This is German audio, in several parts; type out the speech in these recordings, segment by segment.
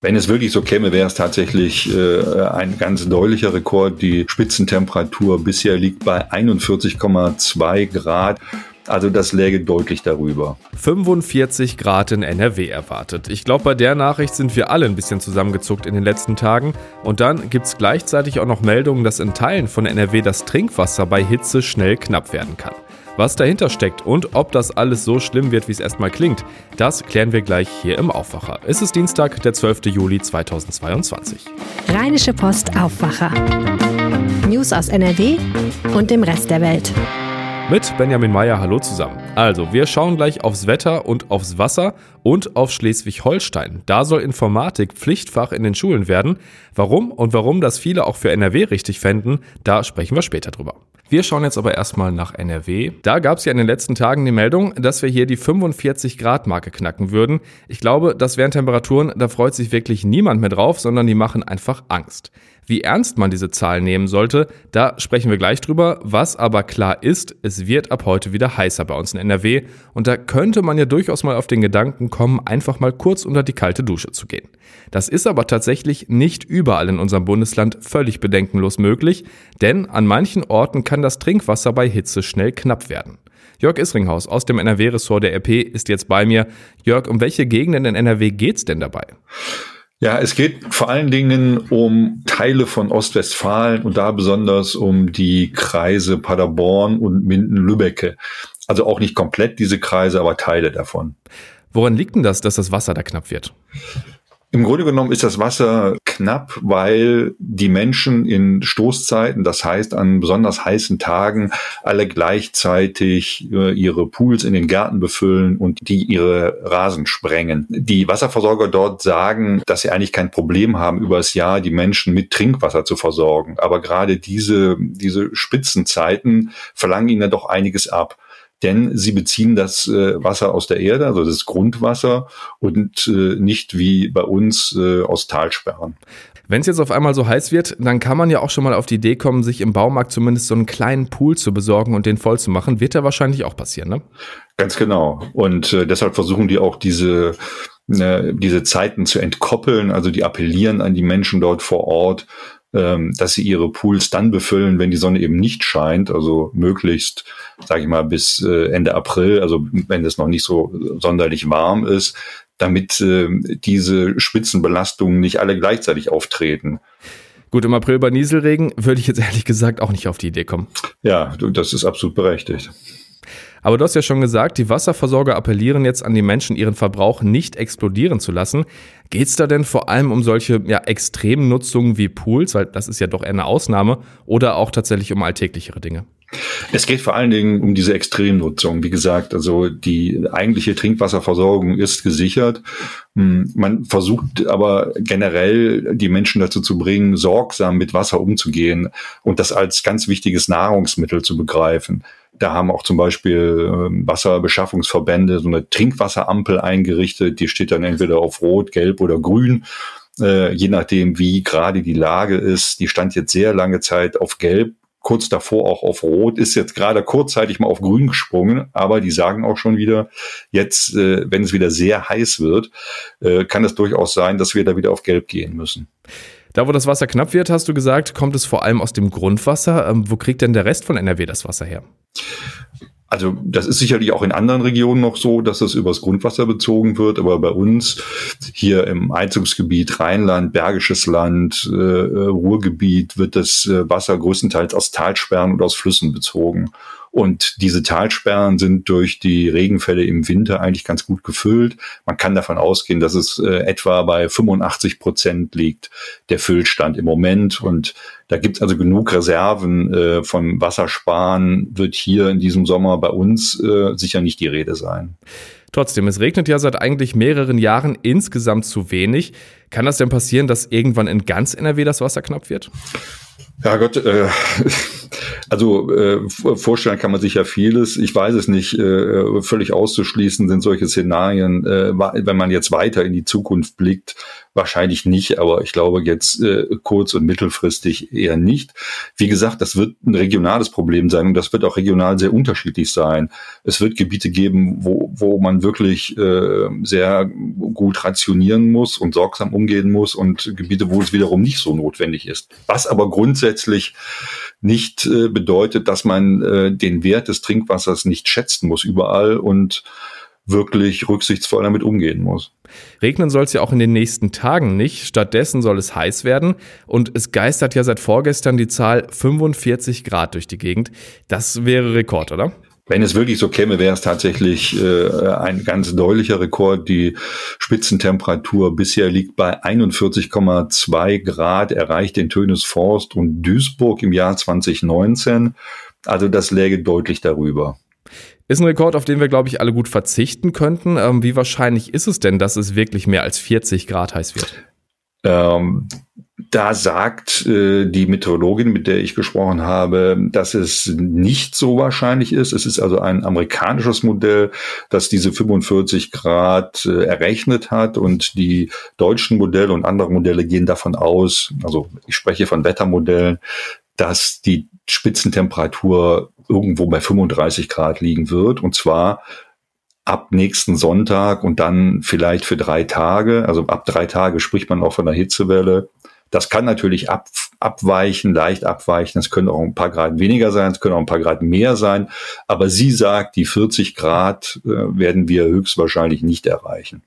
Wenn es wirklich so käme, wäre es tatsächlich äh, ein ganz deutlicher Rekord. Die Spitzentemperatur bisher liegt bei 41,2 Grad. Also das läge deutlich darüber. 45 Grad in NRW erwartet. Ich glaube, bei der Nachricht sind wir alle ein bisschen zusammengezuckt in den letzten Tagen. Und dann gibt es gleichzeitig auch noch Meldungen, dass in Teilen von NRW das Trinkwasser bei Hitze schnell knapp werden kann. Was dahinter steckt und ob das alles so schlimm wird, wie es erstmal klingt, das klären wir gleich hier im Aufwacher. Es ist Dienstag, der 12. Juli 2022. Rheinische Post Aufwacher. News aus NRW und dem Rest der Welt. Mit Benjamin Meyer, hallo zusammen. Also, wir schauen gleich aufs Wetter und aufs Wasser und auf Schleswig-Holstein. Da soll Informatik Pflichtfach in den Schulen werden. Warum und warum das viele auch für NRW richtig fänden, da sprechen wir später drüber. Wir schauen jetzt aber erstmal nach NRW. Da gab es ja in den letzten Tagen die Meldung, dass wir hier die 45 Grad Marke knacken würden. Ich glaube, das wären Temperaturen, da freut sich wirklich niemand mehr drauf, sondern die machen einfach Angst. Wie ernst man diese Zahl nehmen sollte, da sprechen wir gleich drüber. Was aber klar ist, es wird ab heute wieder heißer bei uns in NRW und da könnte man ja durchaus mal auf den Gedanken kommen, einfach mal kurz unter die kalte Dusche zu gehen. Das ist aber tatsächlich nicht überall in unserem Bundesland völlig bedenkenlos möglich, denn an manchen Orten kann das Trinkwasser bei Hitze schnell knapp werden. Jörg Isringhaus aus dem NRW-Ressort der RP ist jetzt bei mir. Jörg, um welche Gegenden in NRW geht's denn dabei? Ja, es geht vor allen Dingen um Teile von Ostwestfalen und da besonders um die Kreise Paderborn und Minden-Lübbecke. Also auch nicht komplett diese Kreise, aber Teile davon. Woran liegt denn das, dass das Wasser da knapp wird? Im Grunde genommen ist das Wasser knapp, weil die Menschen in Stoßzeiten, das heißt an besonders heißen Tagen, alle gleichzeitig äh, ihre Pools in den Gärten befüllen und die ihre Rasen sprengen. Die Wasserversorger dort sagen, dass sie eigentlich kein Problem haben, über das Jahr die Menschen mit Trinkwasser zu versorgen. Aber gerade diese, diese Spitzenzeiten verlangen ihnen ja doch einiges ab denn sie beziehen das äh, Wasser aus der Erde, also das Grundwasser und äh, nicht wie bei uns äh, aus Talsperren. Wenn es jetzt auf einmal so heiß wird, dann kann man ja auch schon mal auf die Idee kommen, sich im Baumarkt zumindest so einen kleinen Pool zu besorgen und den voll zu machen. Wird ja wahrscheinlich auch passieren, ne? Ganz genau. Und äh, deshalb versuchen die auch diese äh, diese Zeiten zu entkoppeln. Also die appellieren an die Menschen dort vor Ort, ähm, dass sie ihre Pools dann befüllen, wenn die Sonne eben nicht scheint, also möglichst, sage ich mal, bis äh, Ende April, also wenn es noch nicht so sonderlich warm ist, damit äh, diese Spitzenbelastungen nicht alle gleichzeitig auftreten. Gut, im April bei Nieselregen würde ich jetzt ehrlich gesagt auch nicht auf die Idee kommen. Ja, das ist absolut berechtigt. Aber du hast ja schon gesagt, die Wasserversorger appellieren jetzt an die Menschen, ihren Verbrauch nicht explodieren zu lassen. Geht es da denn vor allem um solche ja, extremen wie Pools, weil das ist ja doch eher eine Ausnahme, oder auch tatsächlich um alltäglichere Dinge? Es geht vor allen Dingen um diese Extremnutzung. Wie gesagt, also die eigentliche Trinkwasserversorgung ist gesichert. Hm, man versucht aber generell die Menschen dazu zu bringen, sorgsam mit Wasser umzugehen und das als ganz wichtiges Nahrungsmittel zu begreifen. Da haben auch zum Beispiel ähm, Wasserbeschaffungsverbände so eine Trinkwasserampel eingerichtet. Die steht dann entweder auf Rot, Gelb oder Grün. Äh, je nachdem, wie gerade die Lage ist. Die stand jetzt sehr lange Zeit auf Gelb, kurz davor auch auf Rot, ist jetzt gerade kurzzeitig mal auf Grün gesprungen, aber die sagen auch schon wieder, jetzt, äh, wenn es wieder sehr heiß wird, äh, kann es durchaus sein, dass wir da wieder auf Gelb gehen müssen. Da, wo das Wasser knapp wird, hast du gesagt, kommt es vor allem aus dem Grundwasser. Ähm, wo kriegt denn der Rest von NRW das Wasser her? Also das ist sicherlich auch in anderen Regionen noch so, dass es übers Grundwasser bezogen wird, aber bei uns hier im Einzugsgebiet Rheinland, Bergisches Land, äh, Ruhrgebiet wird das äh, Wasser größtenteils aus Talsperren und aus Flüssen bezogen. Und diese Talsperren sind durch die Regenfälle im Winter eigentlich ganz gut gefüllt. Man kann davon ausgehen, dass es äh, etwa bei 85 Prozent liegt, der Füllstand im Moment. Und da gibt es also genug Reserven äh, von Wassersparen, wird hier in diesem Sommer bei uns äh, sicher nicht die Rede sein. Trotzdem, es regnet ja seit eigentlich mehreren Jahren insgesamt zu wenig. Kann das denn passieren, dass irgendwann in ganz NRW das Wasser knapp wird? Ja Gott, äh, also äh, vorstellen kann man sich ja vieles. Ich weiß es nicht. Äh, völlig auszuschließen sind solche Szenarien, äh, wenn man jetzt weiter in die Zukunft blickt. Wahrscheinlich nicht, aber ich glaube jetzt äh, kurz- und mittelfristig eher nicht. Wie gesagt, das wird ein regionales Problem sein und das wird auch regional sehr unterschiedlich sein. Es wird Gebiete geben, wo, wo man wirklich äh, sehr gut rationieren muss und sorgsam umgehen muss und Gebiete, wo es wiederum nicht so notwendig ist. Was aber grundsätzlich nicht äh, bedeutet, dass man äh, den Wert des Trinkwassers nicht schätzen muss überall und wirklich rücksichtsvoll damit umgehen muss. Regnen soll es ja auch in den nächsten Tagen nicht. Stattdessen soll es heiß werden. Und es geistert ja seit vorgestern die Zahl 45 Grad durch die Gegend. Das wäre Rekord, oder? Wenn es wirklich so käme, wäre es tatsächlich äh, ein ganz deutlicher Rekord. Die Spitzentemperatur bisher liegt bei 41,2 Grad, erreicht den Tönes Forst und Duisburg im Jahr 2019. Also das läge deutlich darüber. Ist ein Rekord, auf den wir, glaube ich, alle gut verzichten könnten. Ähm, wie wahrscheinlich ist es denn, dass es wirklich mehr als 40 Grad heiß wird? Ähm, da sagt äh, die Meteorologin, mit der ich gesprochen habe, dass es nicht so wahrscheinlich ist. Es ist also ein amerikanisches Modell, das diese 45 Grad äh, errechnet hat und die deutschen Modelle und andere Modelle gehen davon aus, also ich spreche von Wettermodellen, dass die Spitzentemperatur irgendwo bei 35 Grad liegen wird und zwar ab nächsten Sonntag und dann vielleicht für drei Tage. Also ab drei Tage spricht man auch von einer Hitzewelle. Das kann natürlich ab, abweichen, leicht abweichen. Es können auch ein paar Grad weniger sein, es können auch ein paar Grad mehr sein. Aber sie sagt, die 40 Grad äh, werden wir höchstwahrscheinlich nicht erreichen.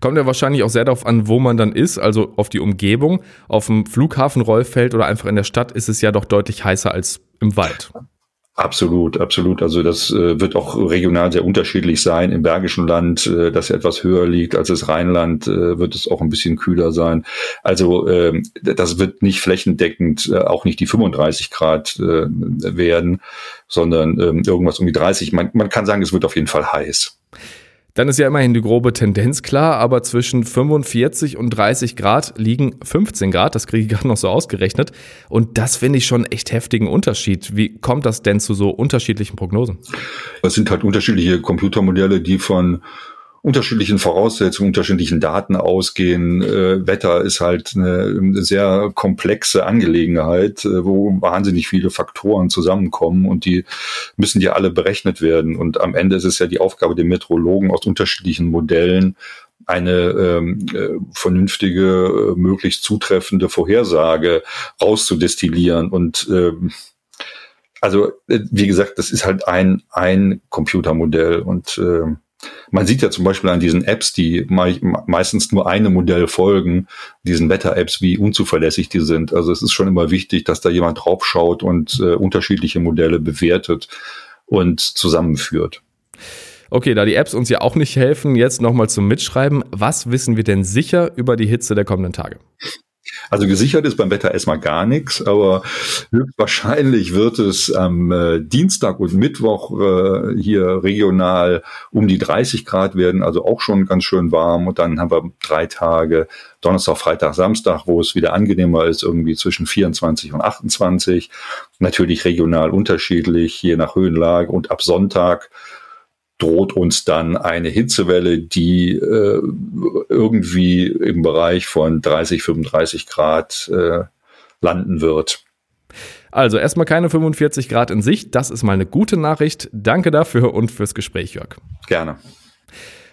Kommt ja wahrscheinlich auch sehr darauf an, wo man dann ist, also auf die Umgebung. Auf dem Flughafen Rollfeld oder einfach in der Stadt ist es ja doch deutlich heißer als im Wald. Absolut, absolut. Also das äh, wird auch regional sehr unterschiedlich sein. Im Bergischen Land, äh, das ja etwas höher liegt als das Rheinland, äh, wird es auch ein bisschen kühler sein. Also äh, das wird nicht flächendeckend äh, auch nicht die 35 Grad äh, werden, sondern äh, irgendwas um die 30. Man, man kann sagen, es wird auf jeden Fall heiß. Dann ist ja immerhin die grobe Tendenz klar, aber zwischen 45 und 30 Grad liegen 15 Grad, das kriege ich gerade noch so ausgerechnet. Und das finde ich schon echt heftigen Unterschied. Wie kommt das denn zu so unterschiedlichen Prognosen? Es sind halt unterschiedliche Computermodelle, die von unterschiedlichen Voraussetzungen, unterschiedlichen Daten ausgehen. Äh, Wetter ist halt eine, sehr komplexe Angelegenheit, äh, wo wahnsinnig viele Faktoren zusammenkommen und die müssen ja alle berechnet werden. Und am Ende ist es ja die Aufgabe der Meteorologen aus unterschiedlichen Modellen eine ähm, äh, vernünftige, äh, möglichst zutreffende Vorhersage rauszudestillieren und ähm, also äh, wie gesagt, das ist halt ein ein Computermodell und äh, man sieht ja zum Beispiel an diesen Apps, die meistens nur einem Modell folgen, diesen Wetter-Apps, wie unzuverlässig die sind. Also es ist schon immer wichtig, dass da jemand draufschaut und äh, unterschiedliche Modelle bewertet und zusammenführt. Okay, da die Apps uns ja auch nicht helfen, jetzt nochmal zum Mitschreiben. Was wissen wir denn sicher über die Hitze der kommenden Tage? Also gesichert ist beim Wetter erstmal gar nichts, aber höchstwahrscheinlich wird es am äh, Dienstag und Mittwoch äh, hier regional um die 30 Grad werden, also auch schon ganz schön warm. Und dann haben wir drei Tage, Donnerstag, Freitag, Samstag, wo es wieder angenehmer ist, irgendwie zwischen 24 und 28. Natürlich regional unterschiedlich, je nach Höhenlage. Und ab Sonntag droht uns dann eine Hitzewelle, die äh, irgendwie im Bereich von 30, 35 Grad äh, landen wird. Also erstmal keine 45 Grad in Sicht, das ist mal eine gute Nachricht. Danke dafür und fürs Gespräch, Jörg. Gerne.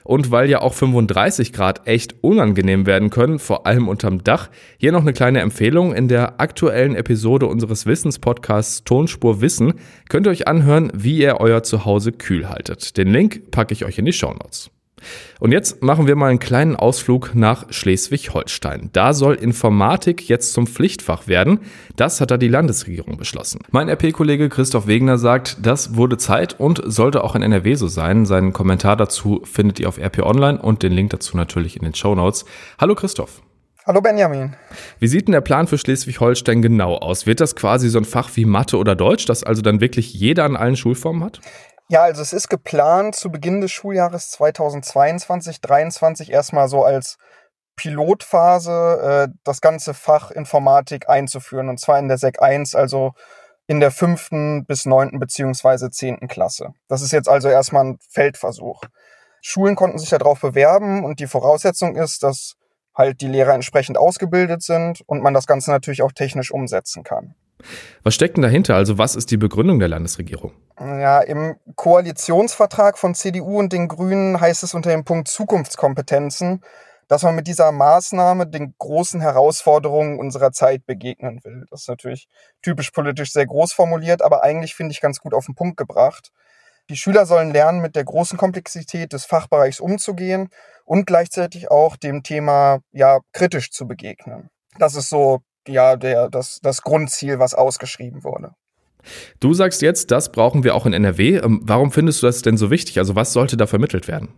Und weil ja auch 35 Grad echt unangenehm werden können, vor allem unterm Dach, hier noch eine kleine Empfehlung. In der aktuellen Episode unseres Wissenspodcasts Tonspur Wissen könnt ihr euch anhören, wie ihr euer Zuhause kühl haltet. Den Link packe ich euch in die Show Notes. Und jetzt machen wir mal einen kleinen Ausflug nach Schleswig-Holstein. Da soll Informatik jetzt zum Pflichtfach werden. Das hat da die Landesregierung beschlossen. Mein RP-Kollege Christoph Wegner sagt, das wurde Zeit und sollte auch in NRW so sein. Seinen Kommentar dazu findet ihr auf RP Online und den Link dazu natürlich in den Show Notes. Hallo Christoph. Hallo Benjamin. Wie sieht denn der Plan für Schleswig-Holstein genau aus? Wird das quasi so ein Fach wie Mathe oder Deutsch, das also dann wirklich jeder an allen Schulformen hat? Ja, also es ist geplant, zu Beginn des Schuljahres 2022, 2023 erstmal so als Pilotphase äh, das ganze Fach Informatik einzuführen. Und zwar in der SEC 1, also in der fünften bis neunten beziehungsweise zehnten Klasse. Das ist jetzt also erstmal ein Feldversuch. Schulen konnten sich darauf bewerben und die Voraussetzung ist, dass halt die Lehrer entsprechend ausgebildet sind und man das Ganze natürlich auch technisch umsetzen kann. Was steckt denn dahinter? Also was ist die Begründung der Landesregierung? Ja, im Koalitionsvertrag von CDU und den Grünen heißt es unter dem Punkt Zukunftskompetenzen, dass man mit dieser Maßnahme den großen Herausforderungen unserer Zeit begegnen will. Das ist natürlich typisch politisch sehr groß formuliert, aber eigentlich finde ich ganz gut auf den Punkt gebracht. Die Schüler sollen lernen, mit der großen Komplexität des Fachbereichs umzugehen und gleichzeitig auch dem Thema ja kritisch zu begegnen. Das ist so ja der das das Grundziel, was ausgeschrieben wurde. Du sagst jetzt, das brauchen wir auch in NRW. Ähm, warum findest du das denn so wichtig? Also was sollte da vermittelt werden?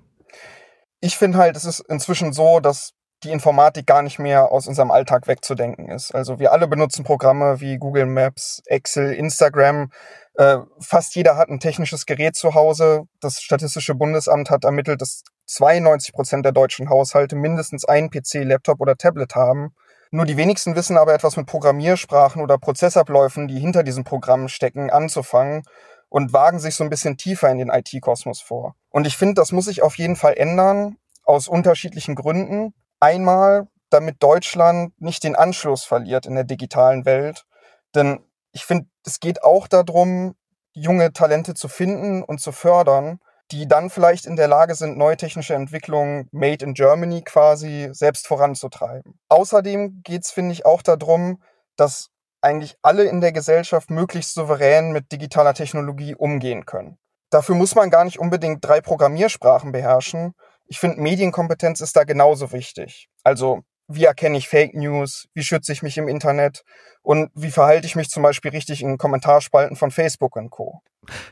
Ich finde halt, es ist inzwischen so, dass die Informatik gar nicht mehr aus unserem Alltag wegzudenken ist. Also wir alle benutzen Programme wie Google Maps, Excel, Instagram. Äh, fast jeder hat ein technisches Gerät zu Hause. Das Statistische Bundesamt hat ermittelt, dass 92 Prozent der deutschen Haushalte mindestens einen PC, Laptop oder Tablet haben. Nur die wenigsten wissen aber etwas mit Programmiersprachen oder Prozessabläufen, die hinter diesen Programmen stecken, anzufangen und wagen sich so ein bisschen tiefer in den IT-Kosmos vor. Und ich finde, das muss sich auf jeden Fall ändern, aus unterschiedlichen Gründen. Einmal, damit Deutschland nicht den Anschluss verliert in der digitalen Welt. Denn ich finde, es geht auch darum, junge Talente zu finden und zu fördern die dann vielleicht in der Lage sind, neue technische Entwicklungen made in Germany quasi selbst voranzutreiben. Außerdem geht es, finde ich, auch darum, dass eigentlich alle in der Gesellschaft möglichst souverän mit digitaler Technologie umgehen können. Dafür muss man gar nicht unbedingt drei Programmiersprachen beherrschen. Ich finde, Medienkompetenz ist da genauso wichtig. Also wie erkenne ich Fake News, wie schütze ich mich im Internet und wie verhalte ich mich zum Beispiel richtig in Kommentarspalten von Facebook und Co.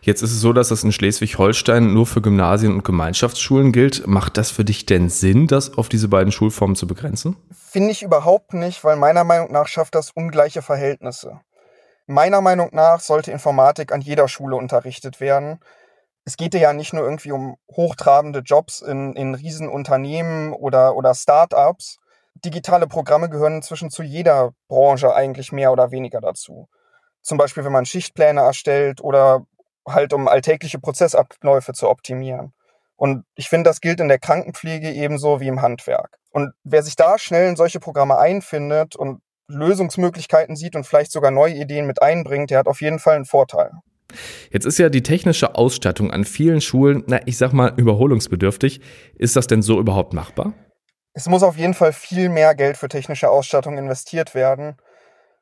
Jetzt ist es so, dass das in Schleswig-Holstein nur für Gymnasien und Gemeinschaftsschulen gilt. Macht das für dich denn Sinn, das auf diese beiden Schulformen zu begrenzen? Finde ich überhaupt nicht, weil meiner Meinung nach schafft das ungleiche Verhältnisse. Meiner Meinung nach sollte Informatik an jeder Schule unterrichtet werden. Es geht ja nicht nur irgendwie um hochtrabende Jobs in, in Riesenunternehmen oder, oder Start-ups, digitale Programme gehören inzwischen zu jeder Branche eigentlich mehr oder weniger dazu. Zum Beispiel, wenn man Schichtpläne erstellt oder halt um alltägliche Prozessabläufe zu optimieren. Und ich finde, das gilt in der Krankenpflege ebenso wie im Handwerk. Und wer sich da schnell in solche Programme einfindet und Lösungsmöglichkeiten sieht und vielleicht sogar neue Ideen mit einbringt, der hat auf jeden Fall einen Vorteil. Jetzt ist ja die technische Ausstattung an vielen Schulen, na, ich sag mal, überholungsbedürftig. Ist das denn so überhaupt machbar? Es muss auf jeden Fall viel mehr Geld für technische Ausstattung investiert werden.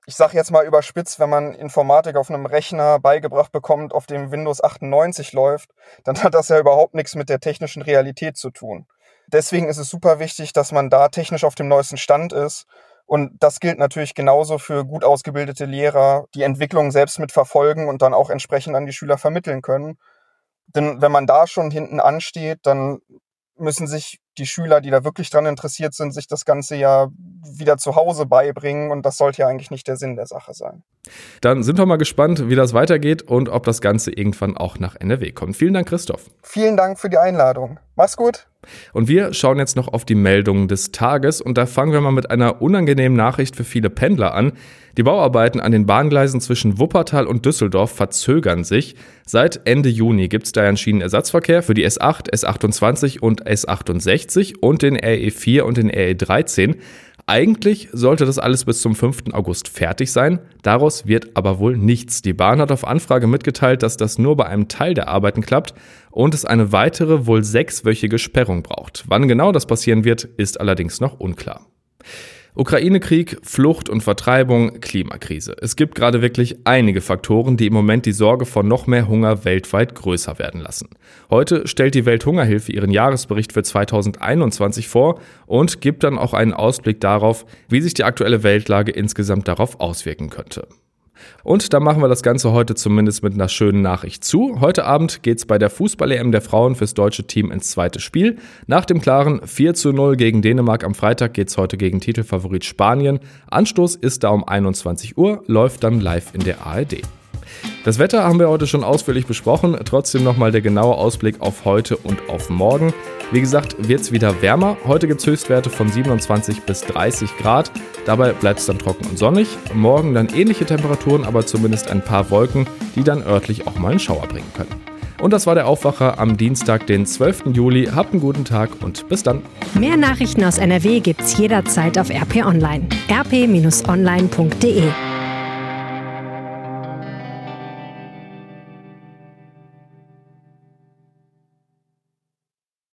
Ich sage jetzt mal überspitzt, wenn man Informatik auf einem Rechner beigebracht bekommt, auf dem Windows 98 läuft, dann hat das ja überhaupt nichts mit der technischen Realität zu tun. Deswegen ist es super wichtig, dass man da technisch auf dem neuesten Stand ist. Und das gilt natürlich genauso für gut ausgebildete Lehrer, die Entwicklung selbst mitverfolgen und dann auch entsprechend an die Schüler vermitteln können. Denn wenn man da schon hinten ansteht, dann müssen sich die Schüler, die da wirklich dran interessiert sind, sich das Ganze ja wieder zu Hause beibringen und das sollte ja eigentlich nicht der Sinn der Sache sein. Dann sind wir mal gespannt, wie das weitergeht und ob das Ganze irgendwann auch nach NRW kommt. Vielen Dank, Christoph. Vielen Dank für die Einladung. Mach's gut. Und wir schauen jetzt noch auf die Meldungen des Tages und da fangen wir mal mit einer unangenehmen Nachricht für viele Pendler an. Die Bauarbeiten an den Bahngleisen zwischen Wuppertal und Düsseldorf verzögern sich. Seit Ende Juni gibt es da einen Schienenersatzverkehr für die S8, S28 und S68 und den RE4 und den RE13. Eigentlich sollte das alles bis zum 5. August fertig sein, daraus wird aber wohl nichts. Die Bahn hat auf Anfrage mitgeteilt, dass das nur bei einem Teil der Arbeiten klappt und es eine weitere, wohl sechswöchige Sperrung braucht. Wann genau das passieren wird, ist allerdings noch unklar. Ukraine-Krieg, Flucht und Vertreibung, Klimakrise. Es gibt gerade wirklich einige Faktoren, die im Moment die Sorge vor noch mehr Hunger weltweit größer werden lassen. Heute stellt die Welthungerhilfe ihren Jahresbericht für 2021 vor und gibt dann auch einen Ausblick darauf, wie sich die aktuelle Weltlage insgesamt darauf auswirken könnte. Und da machen wir das Ganze heute zumindest mit einer schönen Nachricht zu. Heute Abend geht es bei der Fußball-EM der Frauen fürs deutsche Team ins zweite Spiel. Nach dem klaren 4 zu 0 gegen Dänemark am Freitag geht es heute gegen Titelfavorit Spanien. Anstoß ist da um 21 Uhr, läuft dann live in der ARD. Das Wetter haben wir heute schon ausführlich besprochen, trotzdem nochmal der genaue Ausblick auf heute und auf morgen. Wie gesagt, wird es wieder wärmer. Heute gibt es Höchstwerte von 27 bis 30 Grad. Dabei bleibt es dann trocken und sonnig. Morgen dann ähnliche Temperaturen, aber zumindest ein paar Wolken, die dann örtlich auch mal einen Schauer bringen können. Und das war der Aufwacher am Dienstag, den 12. Juli. Habt einen guten Tag und bis dann. Mehr Nachrichten aus NRW gibt's jederzeit auf RP Online. rp-online.de